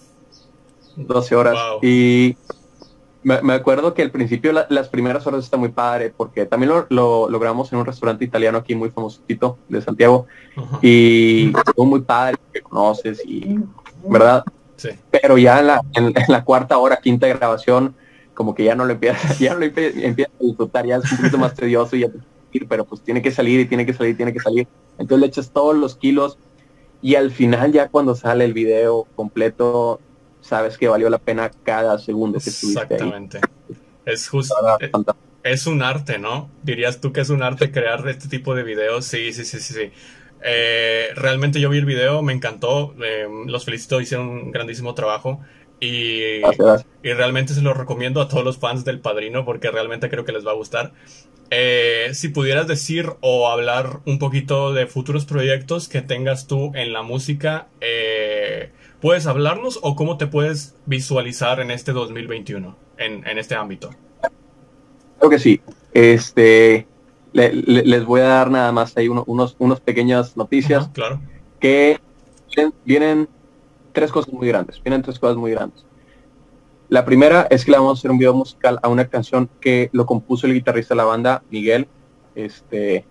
12 horas. Y me, acuerdo que al principio las primeras horas está muy padre, porque también lo, logramos en un restaurante italiano aquí muy famosito de Santiago. Y estuvo muy padre, que conoces y, ¿verdad? Sí. Pero ya en la, en, la cuarta hora, quinta grabación, como que ya no lo empieza, ya no lo empieza, a disfrutar, ya es un poquito más tedioso y ya pero pues tiene que salir y tiene que salir, tiene que salir. Entonces le echas todos los kilos y al final ya cuando sale el video completo sabes que valió la pena cada segundo que estuviste Exactamente. Es justo. Eh, es un arte, ¿no? Dirías tú que es un arte crear este tipo de videos. Sí, sí, sí, sí, sí. Eh, realmente yo vi el video, me encantó. Eh, los felicito, hicieron un grandísimo trabajo. Y, y, realmente se lo recomiendo a todos los fans del Padrino porque realmente creo que les va a gustar. si pudieras decir o hablar un poquito de futuros proyectos que tengas tú en la música, eh, ¿Puedes hablarnos o cómo te puedes visualizar en este 2021, en, en este ámbito? Creo que sí. Este, les voy a dar nada más ahí unos, unos pequeñas noticias. claro. Que vienen, tres cosas muy grandes. Vienen tres cosas muy grandes. La primera es que le vamos a hacer un video musical a una canción que lo compuso el guitarrista de la banda, Miguel. Este,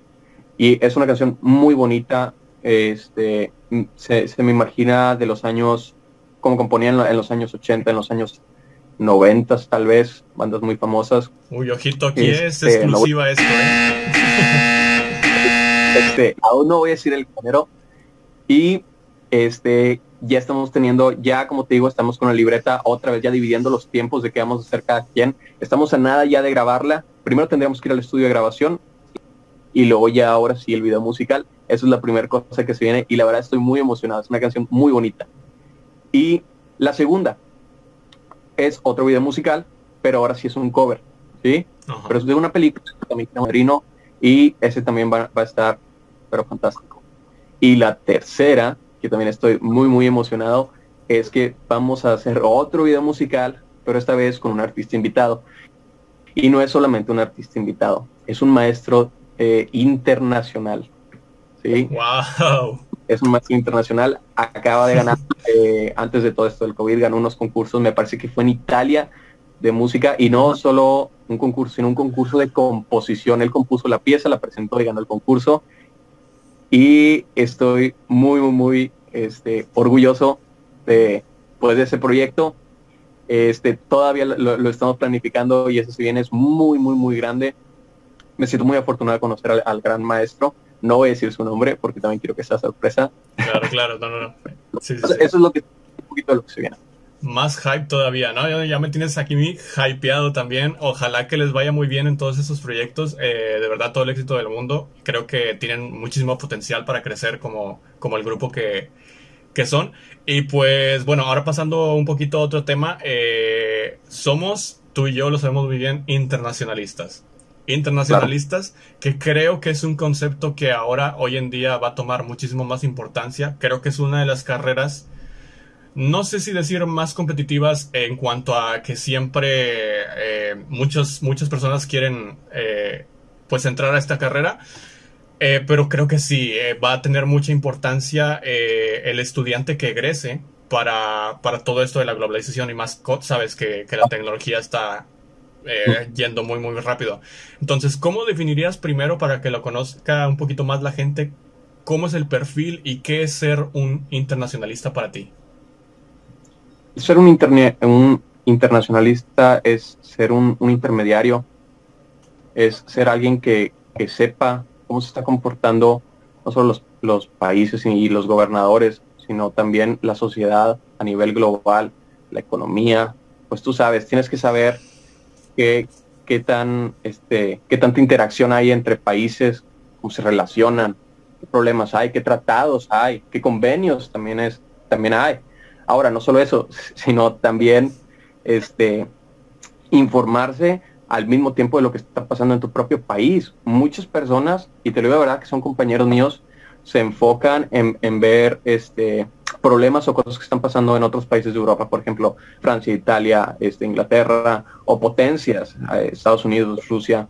y es una canción muy bonita. Este, se, me imagina de los años, como componían en los años 80, en los años 90 tal vez, bandas muy famosas. Uy, ojito, aquí es este, exclusiva esto, ¿eh? Este, aún no voy a decir el género. Y este, ya estamos teniendo, ya como te digo, estamos con la libreta otra vez ya dividiendo los tiempos de qué vamos a hacer cada quien. Estamos a nada ya de grabarla. Primero tendríamos que ir al estudio de grabación y luego ya ahora sí el video musical. Eso es la primera cosa que se viene y la verdad estoy muy emocionado. Es una canción muy bonita. Y la segunda es otro video musical, pero ahora sí es un cover, ¿sí? Pero es de una película también Marino y ese también va a estar, pero fantástico. Y la tercera que también estoy muy, muy emocionado, es que vamos a hacer otro video musical, pero esta vez con un artista invitado. Y no es solamente un artista invitado, es un maestro eh, internacional. ¿sí? ¡Wow! Es un maestro internacional, acaba de ganar, eh, antes de todo esto del COVID, ganó unos concursos, me parece que fue en Italia, de música, y no solo un concurso, sino un concurso de composición. Él compuso la pieza, la presentó y ganó el concurso y estoy muy, muy, muy este, orgulloso de, pues, de ese proyecto. Este, todavía lo, estamos planificando y eso si bien es muy, muy, muy grande. Me siento muy afortunado de conocer al, gran maestro. No voy a decir su nombre porque también quiero que sea sorpresa. Claro, claro, no, no, no. Eso es lo que, un poquito de lo que se viene más hype todavía, ¿no? Ya, me tienes aquí hypeado también. Ojalá que les vaya muy bien en todos esos proyectos. Eh, de verdad, todo el éxito del mundo. Creo que tienen muchísimo potencial para crecer como, como el grupo que, que son. Y pues, bueno, ahora pasando un poquito a otro tema. Eh, somos, tú y yo lo sabemos muy bien, internacionalistas. Internacionalistas, que creo que es un concepto que ahora, hoy en día, va a tomar muchísimo más importancia. Creo que es una de las carreras no sé si decir más competitivas en cuanto a que siempre eh, muchas, muchas personas quieren eh, pues entrar a esta carrera. Eh, pero creo que sí, va a tener mucha importancia el estudiante que egrese para, todo esto de la globalización y más, sabes que, que la tecnología está yendo muy, muy rápido. Entonces, ¿cómo definirías primero para que lo conozca un poquito más la gente? ¿Cómo es el perfil y qué es ser un internacionalista para ti? Ser un, un internacionalista es ser un, intermediario, es ser alguien que, sepa cómo se está comportando no solo los, países y los gobernadores, sino también la sociedad a nivel global, la economía. Pues tú sabes, tienes que saber qué, qué, tan, este, qué tanta interacción hay entre países, cómo se relacionan, qué problemas hay, qué tratados hay, qué convenios también, es, también hay. Ahora, no solo eso, sino también este, informarse al mismo tiempo de lo que está pasando en tu propio país. Muchas personas, y te lo digo de verdad que son compañeros míos, se enfocan en, ver este, problemas o cosas que están pasando en otros países de Europa, por ejemplo, Francia, Italia, este, Inglaterra, o potencias, eh, Estados Unidos, Rusia,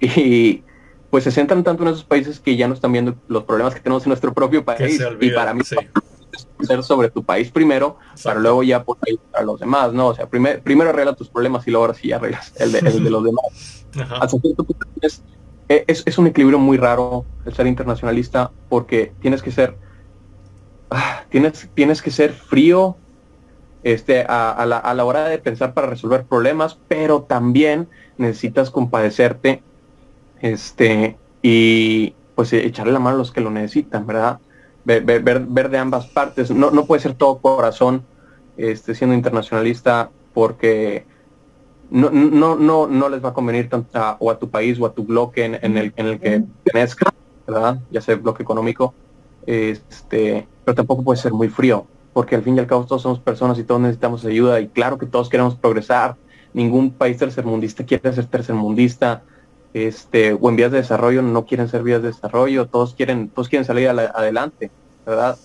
y pues se centran tanto en esos países que ya no están viendo los problemas que tenemos en nuestro propio país. y para mí ser sobre tu país primero, para luego ya poder a los demás, ¿no? O sea, primer, primero arregla tus problemas y luego ahora sí arreglas el de, los demás. E, es, es, un equilibrio muy raro el ser internacionalista porque tienes que ser, ah, tienes, tienes que ser frío este, a, la, a la hora de pensar para resolver problemas, pero también necesitas compadecerte este, y pues echarle la mano a los que lo necesitan, ¿verdad? Ver, de ambas partes. No, no puede ser todo corazón este, siendo internacionalista porque no, no, no, no les va a convenir tanto a, o a tu país o a tu bloque en, el, en el que pertenezca, ¿verdad? Ya sea bloque económico, este, pero tampoco puede ser muy frío, porque al fin y al cabo todos somos personas y todos necesitamos ayuda y claro que todos queremos progresar. Ningún país tercermundista quiere ser tercermundista este, o en vías de desarrollo no quieren ser vías de desarrollo, todos quieren, todos quieren salir adelante, ¿verdad?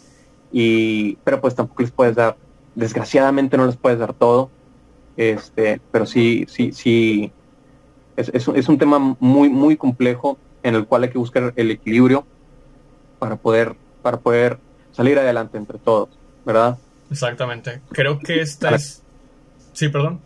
Y, pero pues tampoco les puedes dar, desgraciadamente no les puedes dar todo, este, pero sí, sí, sí, es, es, un tema muy, muy complejo en el cual hay que buscar el equilibrio para poder, para poder salir adelante entre todos, ¿verdad? Exactamente. Creo que esta es... Sí, perdón.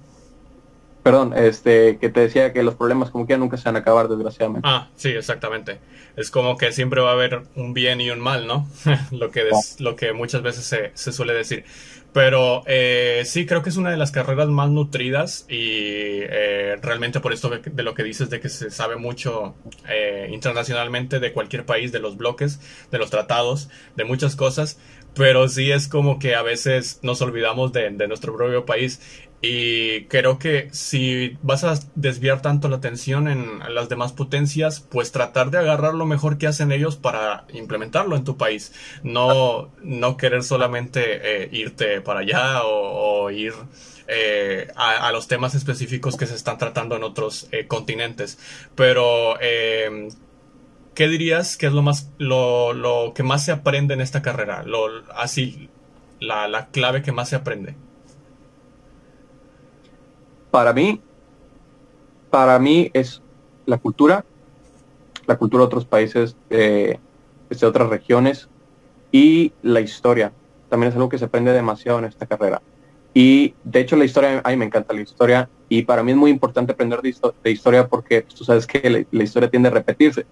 Perdón, este, que te decía que los problemas como que nunca se van a acabar, desgraciadamente. Ah, sí, exactamente. Es como que siempre va a haber un bien y un mal, ¿no? lo, que lo que muchas veces se, se suele decir. Pero eh, sí, creo que es una de las carreras más nutridas y eh, realmente por esto de lo que dices de que se sabe mucho eh, internacionalmente de cualquier país, de los bloques, de los tratados, de muchas cosas, pero sí es como que a veces nos olvidamos de, de nuestro propio país y creo que si vas a desviar tanto la atención en las demás potencias, pues tratar de agarrar lo mejor que hacen ellos para implementarlo en tu país. No, no querer solamente eh, irte para allá o, ir eh, a, los temas específicos que se están tratando en otros eh, continentes. Pero, ¿qué dirías que es lo más, lo, lo, que más se aprende en esta carrera? Lo, así, la, la clave que más se aprende para mí, para mí es la cultura, la cultura de otros países, de otras regiones y la historia. También es algo que se aprende demasiado en esta carrera. Y de hecho la historia, a mí me encanta la historia y para mí es muy importante aprender de, historia porque pues, tú sabes que la, historia tiende a repetirse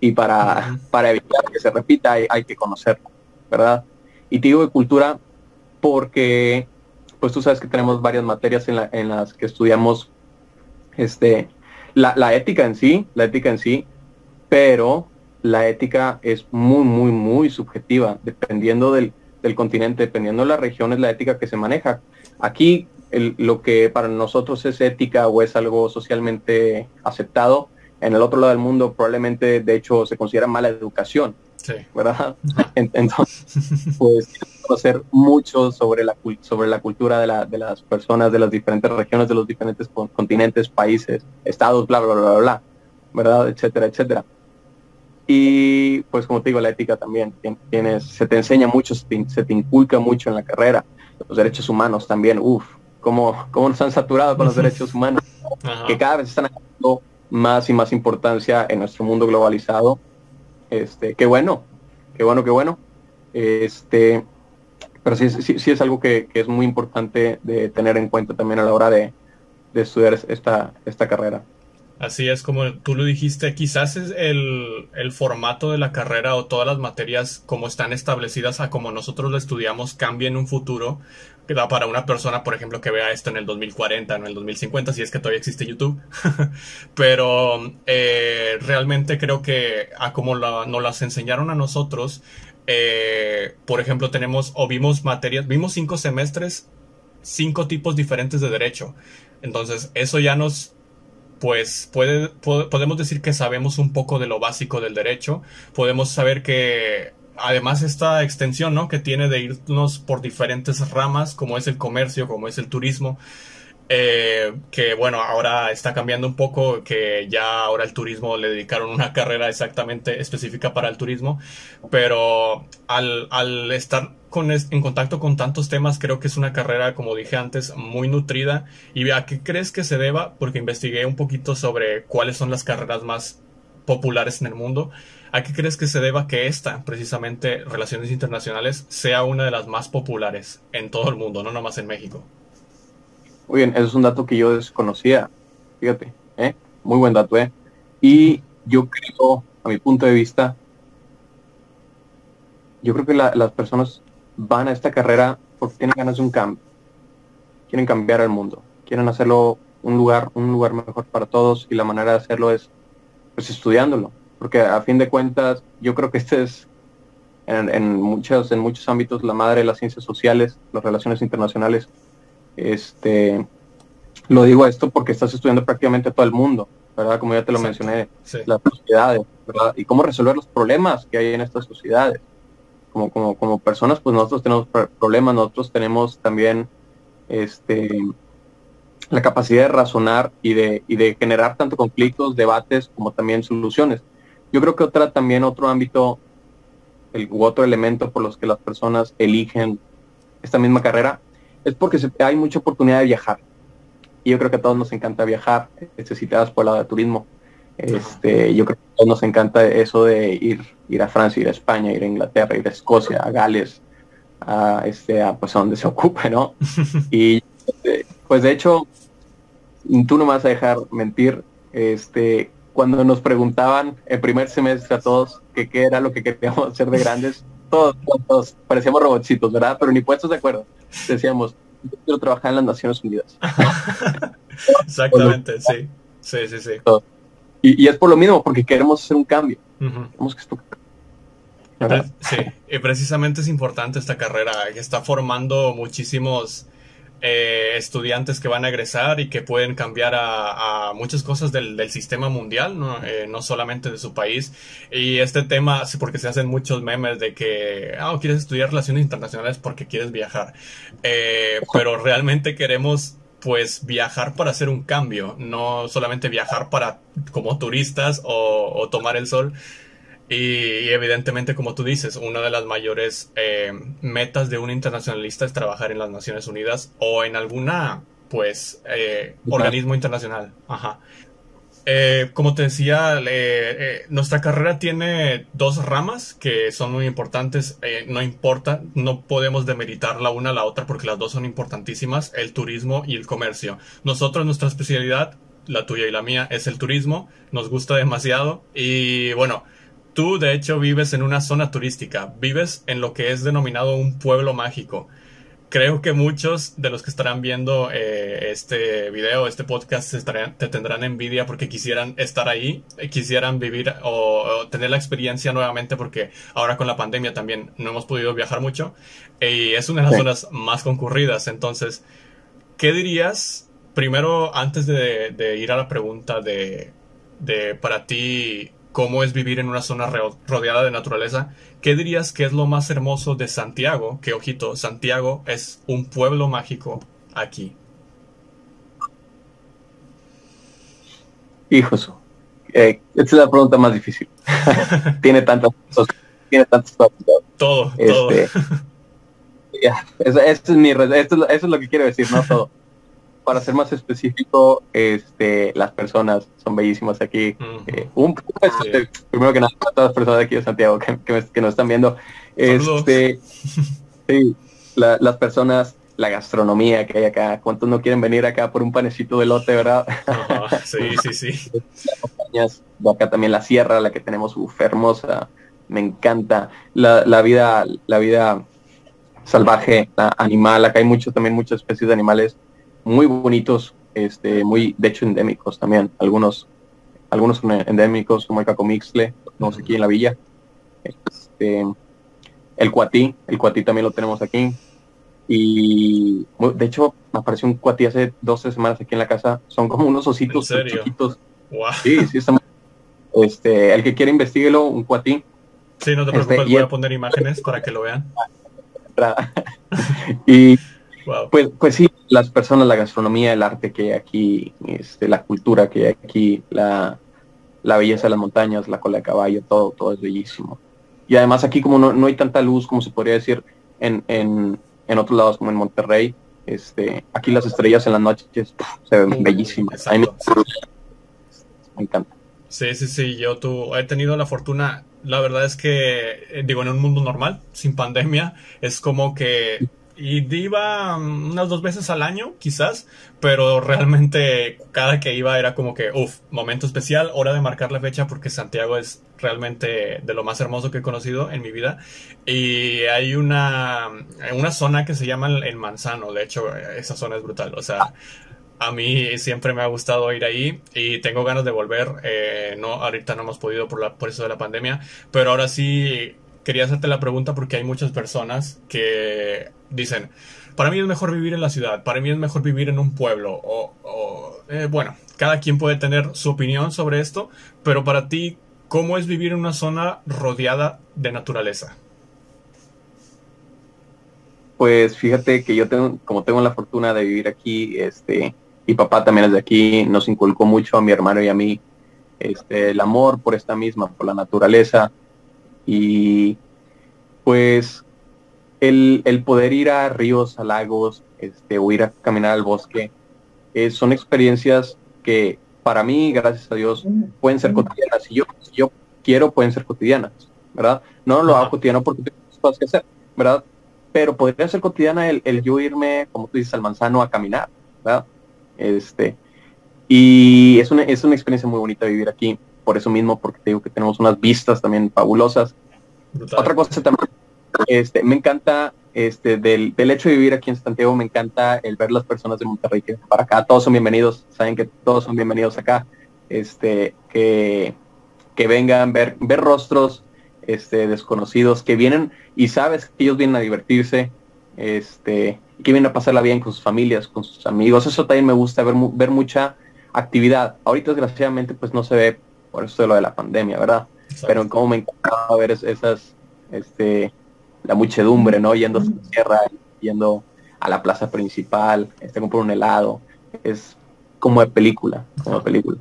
y para, para evitar que se repita hay, hay que conocerla, ¿verdad? Y te digo de cultura porque pues tú sabes que tenemos varias materias en, la, en las que estudiamos este, la, la, ética en sí, la ética en sí, pero la ética es muy, muy, muy subjetiva, dependiendo del, continente, dependiendo de las regiones, la ética que se maneja. Aquí lo que para nosotros es ética o es algo socialmente aceptado, en el otro lado del mundo probablemente de hecho se considera mala educación. ¿Verdad? Entonces, pues conocer mucho sobre la, sobre la cultura de, la, de las personas de las diferentes regiones, de los diferentes continentes, países, estados, bla, bla, bla, bla, bla, ¿verdad? Etcétera, etcétera. Y pues como te digo, la ética también, tienes, se te enseña mucho, se te, inculca mucho en la carrera. Los derechos humanos también, uff, cómo, cómo nos han saturado con los derechos humanos, que cada vez están más y más importancia en nuestro mundo globalizado este, qué bueno, qué bueno, qué bueno. Este, pero sí, sí, es algo que, es muy importante de tener en cuenta también a la hora de, estudiar esta, esta carrera. Así es, como tú lo dijiste, quizás es el, el, formato de la carrera o todas las materias como están establecidas a como nosotros lo estudiamos cambie en un futuro, para una persona, por ejemplo, que vea esto en el 2040, en el 2050, si es que todavía existe YouTube. Pero eh, realmente creo que a como la, nos las enseñaron a nosotros, eh, por ejemplo, tenemos o vimos materias, vimos cinco semestres, cinco tipos diferentes de derecho. Entonces, eso ya nos pues puede, podemos decir que sabemos un poco de lo básico del derecho, podemos saber que además esta extensión, ¿no? Que tiene de irnos por diferentes ramas, como es el comercio, como es el turismo, eh, que bueno, ahora está cambiando un poco, que ya ahora el turismo le dedicaron una carrera exactamente específica para el turismo, pero al, al estar con, en contacto con tantos temas, creo que es una carrera, como dije antes, muy nutrida. ¿Y a qué crees que se deba? Porque investigué un poquito sobre cuáles son las carreras más populares en el mundo. ¿A qué crees que se deba que esta, precisamente, Relaciones Internacionales, sea una de las más populares en todo el mundo, no nomás en México? Muy bien, eso es un dato que yo desconocía. Fíjate, ¿eh? muy buen dato, ¿eh? Y yo creo, a mi punto de vista, yo creo que las personas van a esta carrera porque tienen ganas de un cambio. Quieren cambiar el mundo, quieren hacerlo un lugar, un lugar mejor para todos y la manera de hacerlo es pues estudiándolo porque a fin de cuentas yo creo que este es en, muchos, en muchos ámbitos la madre de las ciencias sociales, las relaciones internacionales. Este, lo digo esto porque estás estudiando prácticamente todo el mundo, ¿verdad? Como ya te lo mencioné, las sociedades, ¿verdad? Y cómo resolver los problemas que hay en estas sociedades. Como, como, como personas, pues nosotros tenemos problemas, nosotros tenemos también este, la capacidad de razonar y de, y de generar tanto conflictos, debates, como también soluciones. Yo creo que otra también otro ámbito el, u otro elemento por los que las personas eligen esta misma carrera es porque hay mucha oportunidad de viajar. Y yo creo que a todos nos encanta viajar, necesitadas por el lado de turismo. Este, yo creo que a todos nos encanta eso de ir, ir a Francia, ir a España, ir a Inglaterra, ir a Escocia, a Gales, a este, a, pues a donde se ocupe, ¿no? y este, pues de hecho, tú no me vas a dejar mentir, este, cuando nos preguntaban el primer semestre a todos que qué era lo que queríamos hacer de grandes, todos, todos parecíamos robotcitos, ¿verdad? Pero ni puestos de acuerdo. Decíamos, yo quiero trabajar en las Naciones Unidas. Exactamente, sí. Sí, sí, sí. Y, es por lo mismo, porque queremos hacer un cambio. Sí, y precisamente es importante esta carrera que está formando muchísimos eh, estudiantes que van a egresar y que pueden cambiar a, muchas cosas del, sistema mundial, eh, ¿no? solamente de su país. Y este tema, porque se hacen muchos memes de que, ah, quieres estudiar relaciones internacionales porque quieres viajar. Eh, pero realmente queremos pues viajar para hacer un cambio, no solamente viajar para como turistas o tomar el sol, y, evidentemente, como tú dices, una de las mayores eh, metas de un internacionalista es trabajar en las Naciones Unidas o en alguna, pues, eh, organismo internacional. Ajá. Eh, como te decía, nuestra carrera tiene dos ramas que son muy importantes. no importa, no podemos demeritar la una a la otra porque las dos son importantísimas, el turismo y el comercio. Nosotros, nuestra especialidad, la tuya y la mía, es el turismo. Nos gusta demasiado y bueno, Tú, de hecho, vives en una zona turística, vives en lo que es denominado un pueblo mágico. Creo que muchos de los que estarán viendo eh, este video, este podcast, te tendrán envidia porque quisieran estar ahí, eh, quisieran vivir o, tener la experiencia nuevamente porque ahora con la pandemia también no hemos podido viajar mucho y es una de las zonas más concurridas. Entonces, ¿qué dirías primero antes de, ir a la pregunta de, de para ti cómo es vivir en una zona rodeada de naturaleza, ¿qué dirías que es lo más hermoso de Santiago? Que ojito, Santiago es un pueblo mágico aquí. Hijos, eh, esta es la pregunta más difícil. tiene tantas cosas, tiene tantas cosas. Todo, todo. Este, eso, es mi, eso es lo que quiero decir, no todo para ser más específico, este, las personas son bellísimas aquí. Eh, un, este, primero que nada, a todas las personas de aquí de Santiago que, que, nos están viendo. Este, sí, las personas, la gastronomía que hay acá. ¿Cuántos no quieren venir acá por un panecito de lote, verdad? sí, sí, sí. Las acá también la sierra, la que tenemos, uf, hermosa. Me encanta. La, la vida, la vida salvaje, animal. Acá hay mucho, también muchas especies de animales muy bonitos, este, muy, de hecho, endémicos también. Algunos, algunos son endémicos, como el cacomixle, sé aquí en la villa. Este, el cuatí, el cuatí también lo tenemos aquí. Y de hecho, me apareció un cuatí hace 12 semanas aquí en la casa. Son como unos ositos chiquitos. Sí, sí, estamos. Este, el que quiere investiguelo, un cuatí. Sí, no te preocupes, este, voy a poner imágenes para que lo vean. y pues, pues sí, las personas, la gastronomía, el arte que hay aquí, este, la cultura que hay aquí, la, belleza de las montañas, la cola de caballo, todo, todo es bellísimo. Y además aquí como no, hay tanta luz, como se podría decir, en, en, en, otros lados como en Monterrey, este, aquí las estrellas en las noches se ven bellísimas. me, encanta. Sí, sí, sí, yo tú, he tenido la fortuna, la verdad es que, eh, digo, en un mundo normal, sin pandemia, es como que y iba unas dos veces al año, quizás, pero realmente cada que iba era como que, uff, momento especial, hora de marcar la fecha porque Santiago es realmente de lo más hermoso que he conocido en mi vida. Y hay una, una zona que se llama el Manzano, de hecho, esa zona es brutal, o sea, a mí siempre me ha gustado ir ahí y tengo ganas de volver. Eh, no, ahorita no hemos podido por, la, por eso de la pandemia, pero ahora sí quería hacerte la pregunta porque hay muchas personas que dicen, para mí es mejor vivir en la ciudad, para mí es mejor vivir en un pueblo, o, eh, bueno, cada quien puede tener su opinión sobre esto, pero para ti, ¿cómo es vivir en una zona rodeada de naturaleza? Pues fíjate que yo tengo, como tengo la fortuna de vivir aquí, este, y papá también es de aquí, nos inculcó mucho a mi hermano y a mí, este, el amor por esta misma, por la naturaleza, y pues el, poder ir a ríos, a lagos, este, o ir a caminar al bosque, eh, son experiencias que para mí, gracias a Dios, pueden ser cotidianas. Y yo, si yo quiero, pueden ser cotidianas, ¿verdad? No lo hago cotidiano porque tengo cosas que hacer, ¿verdad? Pero podría ser cotidiana el, el yo irme, como tú dices, al manzano a caminar, ¿verdad? Este, Y es una, es una experiencia muy bonita vivir aquí, por eso mismo, porque te digo que tenemos unas vistas también fabulosas. Otra cosa también, este, me encanta este, del, del, hecho de vivir aquí en Santiago, me encanta el ver las personas de Monterrey que para acá, todos son bienvenidos, saben que todos son bienvenidos acá, este, que, que vengan, ver, ver rostros este, desconocidos, que vienen y sabes que ellos vienen a divertirse, este, que vienen a pasarla bien con sus familias, con sus amigos, eso también me gusta, ver, ver mucha actividad. Ahorita desgraciadamente pues no se ve por eso de lo de la pandemia, ¿verdad? Pero como me encantaba ver esas, este, la muchedumbre, ¿no? Yendo a la sierra, yendo a la plaza principal, este, comprar un helado, es como de película, como de película.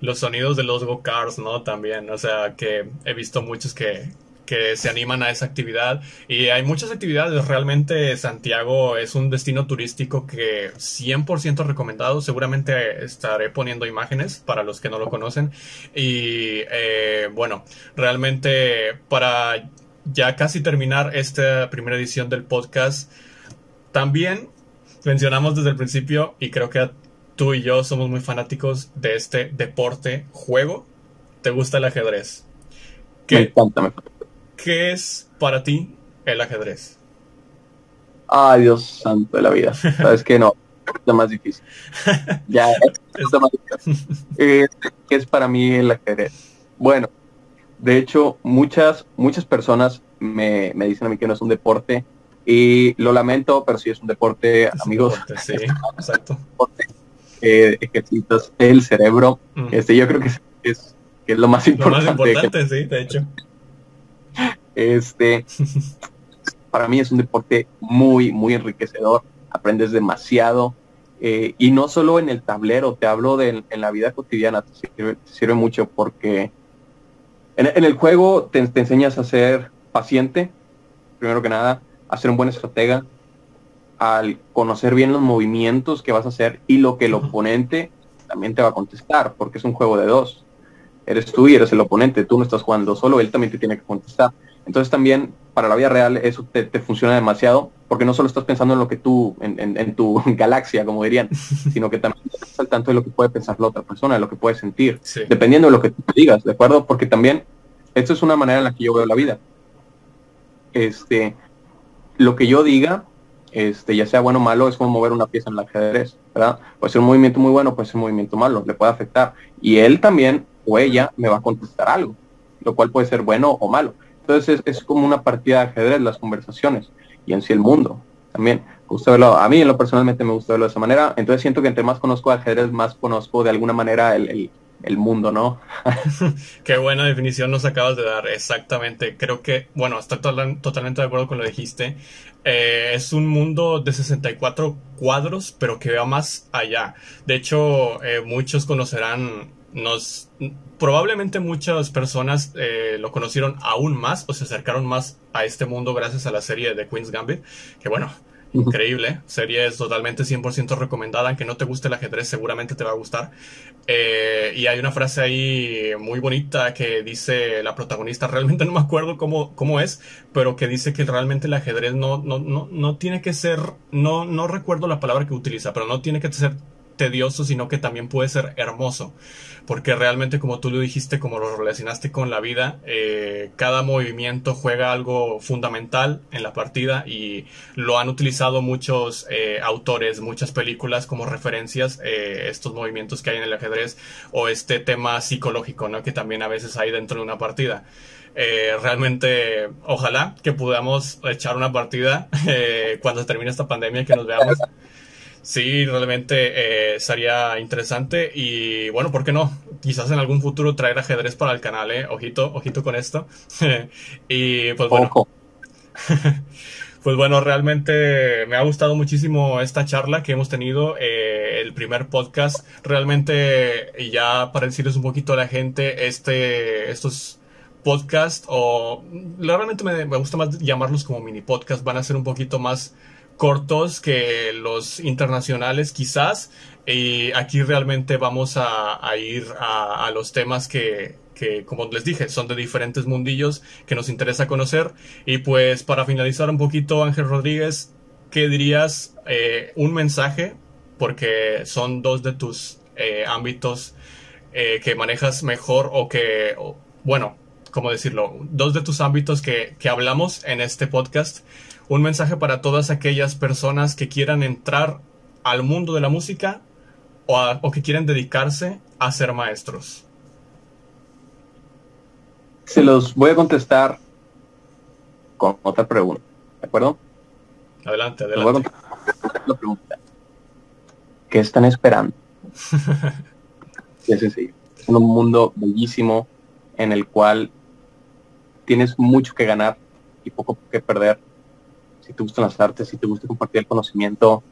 Los sonidos de los go-cars, ¿no? También, o sea, que he visto muchos que, que se animan a esa actividad. Y hay muchas actividades. Realmente Santiago es un destino turístico que 100% recomendado. Seguramente estaré poniendo imágenes para los que no lo conocen. Y eh, bueno, realmente para ya casi terminar esta primera edición del podcast, también mencionamos desde el principio y creo que tú y yo somos muy fanáticos de este deporte, juego. ¿Te gusta el ajedrez? ¿Qué, me encanta, ¿Qué es para ti el ajedrez? Ay, Dios santo de la vida. Sabes que no, es lo más difícil. Ya, es lo más difícil. Eh, ¿Qué es para mí el ajedrez? Bueno, de hecho, muchas, muchas personas me, me, dicen a mí que no es un deporte y lo lamento, pero sí es un deporte, amigos. sí, exacto. Eh, ejercitas el cerebro. Mm. Este, yo creo que es, que es lo más importante. Lo más importante, sí, de hecho. Este, para mí es un deporte muy, muy enriquecedor. Aprendes demasiado. Eh, y no solo en el tablero, te hablo de en la vida cotidiana, te sirve, sirve mucho porque en, en el juego te, te, enseñas a ser paciente, primero que nada, a ser un buen estratega, al conocer bien los movimientos que vas a hacer y lo que el oponente también te va a contestar, porque es un juego de dos. Eres tú y eres el oponente, tú no estás jugando solo, él también te tiene que contestar. Entonces también para la vida real eso te, funciona demasiado, porque no solo estás pensando en lo que tú, en, tu galaxia, como dirían, sino que también estás al tanto de lo que puede pensar la otra persona, de lo que puede sentir, dependiendo de lo que tú digas, ¿de acuerdo? Porque también esto es una manera en la que yo veo la vida. Este, lo que yo diga, este, ya sea bueno o malo, es como mover una pieza en el ajedrez, ¿verdad? Puede ser un movimiento muy bueno, puede ser un movimiento malo, le puede afectar. Y él también, o ella, me va a contestar algo, lo cual puede ser bueno o malo. Entonces es, como una partida de ajedrez las conversaciones y en sí el mundo también. a mí en lo personalmente me gusta verlo de esa manera. Entonces siento que entre más conozco ajedrez, más conozco de alguna manera el, mundo, ¿no? Qué buena definición nos acabas de dar, exactamente. Creo que, bueno, estoy totalmente de acuerdo con lo que dijiste. Eh, es un mundo de 64 cuadros, pero que va más allá. De hecho, eh, muchos conocerán nos probablemente muchas personas eh, lo conocieron aún más o se acercaron más a este mundo gracias a la serie de Queen's Gambit, que bueno, increíble, serie es totalmente 100% recomendada, aunque no te guste el ajedrez seguramente te va a gustar. Eh, y hay una frase ahí muy bonita que dice la protagonista, realmente no me acuerdo cómo, cómo es, pero que dice que realmente el ajedrez no, no, no, no tiene que ser, no, no recuerdo la palabra que utiliza, pero no tiene que ser tedioso, sino que también puede ser hermoso porque realmente como tú lo dijiste, como lo relacionaste con la vida, eh, cada movimiento juega algo fundamental en la partida y lo han utilizado muchos eh, autores, muchas películas como referencias, eh, estos movimientos que hay en el ajedrez o este tema psicológico, ¿no? Que también a veces hay dentro de una partida. realmente, ojalá que podamos echar una partida cuando termine esta pandemia, que nos veamos. Sí, realmente eh, sería interesante y bueno, ¿por qué no? Quizás en algún futuro traer ajedrez para el canal, ¿eh? Ojito, ojito con esto. y pues bueno. pues bueno, realmente me ha gustado muchísimo esta charla que hemos tenido, eh, el primer podcast. Realmente, y ya para decirles un poquito a la gente, este, estos podcasts, o realmente me, me gusta más llamarlos como mini podcast, van a ser un poquito más cortos que los internacionales quizás. Y aquí realmente vamos a, ir a, los temas que, que, como les dije, son de diferentes mundillos que nos interesa conocer. Y pues para finalizar un poquito, Ángel Rodríguez, ¿qué dirías? Eh, un mensaje, porque son dos de tus eh, ámbitos eh, que manejas mejor o que, bueno, ¿cómo decirlo? Dos de tus ámbitos que, que hablamos en este podcast. Un mensaje para todas aquellas personas que quieran entrar al mundo de la música o, o que quieren dedicarse a ser maestros. Se los voy a contestar con otra pregunta, ¿de acuerdo? Adelante, adelante. La pregunta. ¿Qué están esperando? es sencillo. Es un mundo bellísimo en el cual tienes mucho que ganar y poco que perder. Te gustan las artes, si te gusta compartir el conocimiento,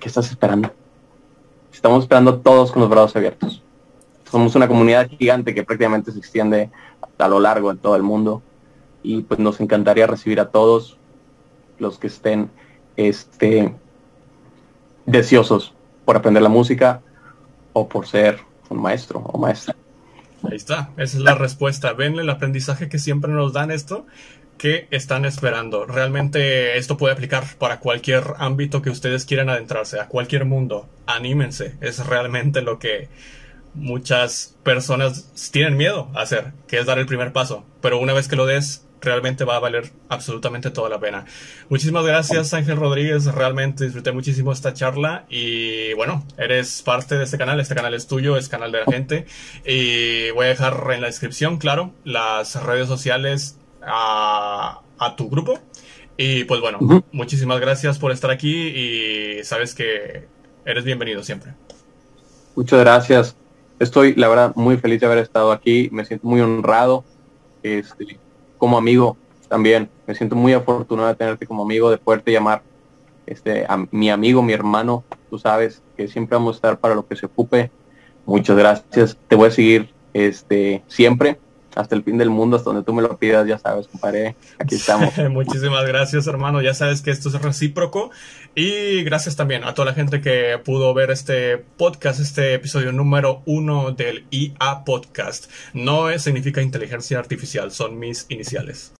¿qué estás esperando? Estamos esperando todos con los brazos abiertos. Somos una comunidad gigante que prácticamente se extiende a lo largo de todo el mundo y pues nos encantaría recibir a todos los que estén este, deseosos por aprender la música o por ser un maestro o maestra. Ahí está, esa es la respuesta. Ven el aprendizaje que siempre nos dan esto, que están esperando. Realmente esto puede aplicar para cualquier ámbito que ustedes quieran adentrarse, a cualquier mundo. Anímense, es realmente lo que muchas personas tienen miedo a hacer, que es dar el primer paso. Pero una vez que lo des, realmente va a valer absolutamente toda la pena. Muchísimas gracias Ángel Rodríguez, realmente disfruté muchísimo esta charla y bueno, eres parte de este canal, este canal es tuyo, es canal de la gente y voy a dejar en la descripción, claro, las redes sociales a, tu grupo y pues bueno, muchísimas gracias por estar aquí y sabes que eres bienvenido siempre. Muchas gracias. Estoy, la verdad, muy feliz de haber estado aquí. Me siento muy honrado. Este, como amigo también. Me siento muy afortunado de tenerte como amigo, de poderte llamar este, a mi amigo, mi hermano. Tú sabes que siempre vamos a estar para lo que se ocupe. Muchas gracias. Te voy a seguir este, siempre hasta el fin del mundo, hasta donde tú me lo pidas, ya sabes, compadre, aquí estamos. Muchísimas gracias, hermano, ya sabes que esto es recíproco y gracias también a toda la gente que pudo ver este podcast, este episodio número uno del IA Podcast. No significa inteligencia artificial, son mis iniciales.